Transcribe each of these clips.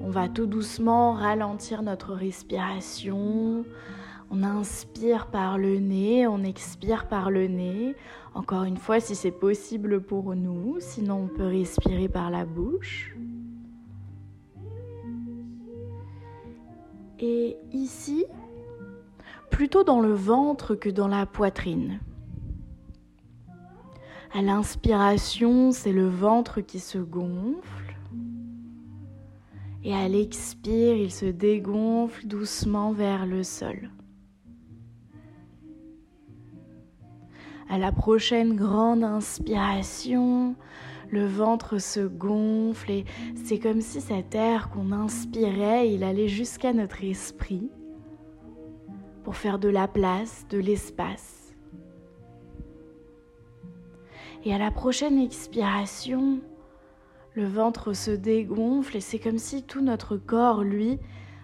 va tout doucement ralentir notre respiration. On inspire par le nez, on expire par le nez. Encore une fois, si c'est possible pour nous, sinon on peut respirer par la bouche. Et ici, plutôt dans le ventre que dans la poitrine. À l'inspiration, c'est le ventre qui se gonfle. Et à l'expire, il se dégonfle doucement vers le sol. À la prochaine grande inspiration, le ventre se gonfle et c'est comme si cet air qu'on inspirait, il allait jusqu'à notre esprit pour faire de la place, de l'espace. Et à la prochaine expiration, le ventre se dégonfle et c'est comme si tout notre corps, lui,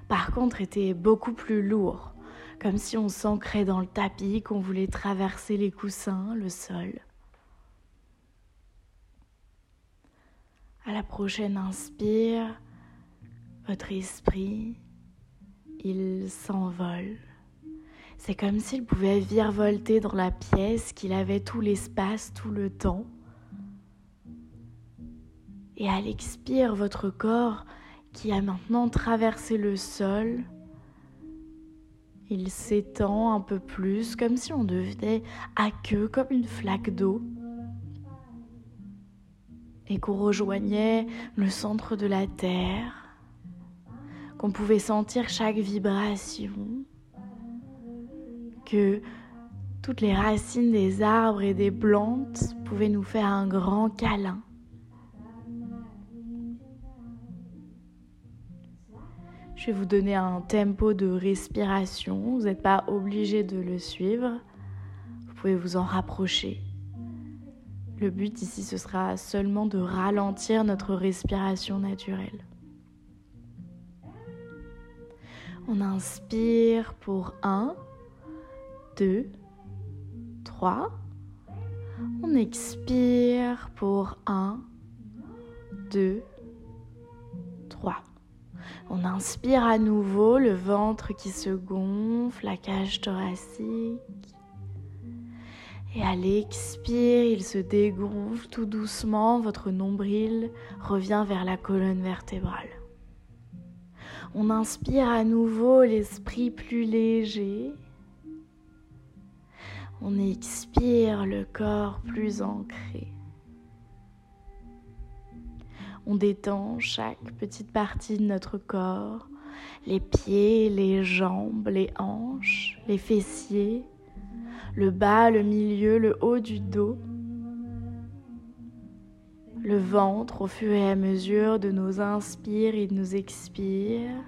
par contre, était beaucoup plus lourd, comme si on s'ancrait dans le tapis, qu'on voulait traverser les coussins, le sol. À la prochaine inspire, votre esprit, il s'envole. C'est comme s'il pouvait virevolter dans la pièce, qu'il avait tout l'espace, tout le temps. Et à l'expire, votre corps, qui a maintenant traversé le sol, il s'étend un peu plus, comme si on devenait à queue, comme une flaque d'eau, et qu'on rejoignait le centre de la terre, qu'on pouvait sentir chaque vibration. Que toutes les racines des arbres et des plantes pouvaient nous faire un grand câlin. Je vais vous donner un tempo de respiration. Vous n'êtes pas obligé de le suivre. Vous pouvez vous en rapprocher. Le but ici, ce sera seulement de ralentir notre respiration naturelle. On inspire pour 1, 2, 3. On expire pour 1, 2, 3. On inspire à nouveau le ventre qui se gonfle, la cage thoracique. Et à l'expire, il se dégonfle tout doucement, votre nombril revient vers la colonne vertébrale. On inspire à nouveau l'esprit plus léger on expire le corps plus ancré. On détend chaque petite partie de notre corps, les pieds, les jambes, les hanches, les fessiers, le bas, le milieu, le haut du dos, le ventre au fur et à mesure de nos inspires et de nos expires.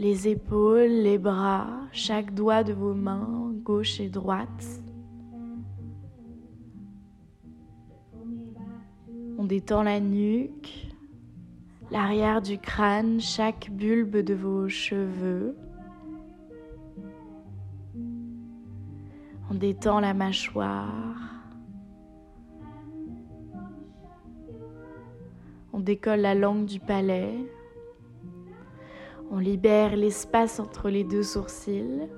Les épaules, les bras, chaque doigt de vos mains, gauche et droite. Détend la nuque, l'arrière du crâne, chaque bulbe de vos cheveux. On détend la mâchoire. On décolle la langue du palais. On libère l'espace entre les deux sourcils.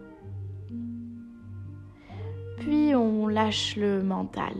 Puis on lâche le mental.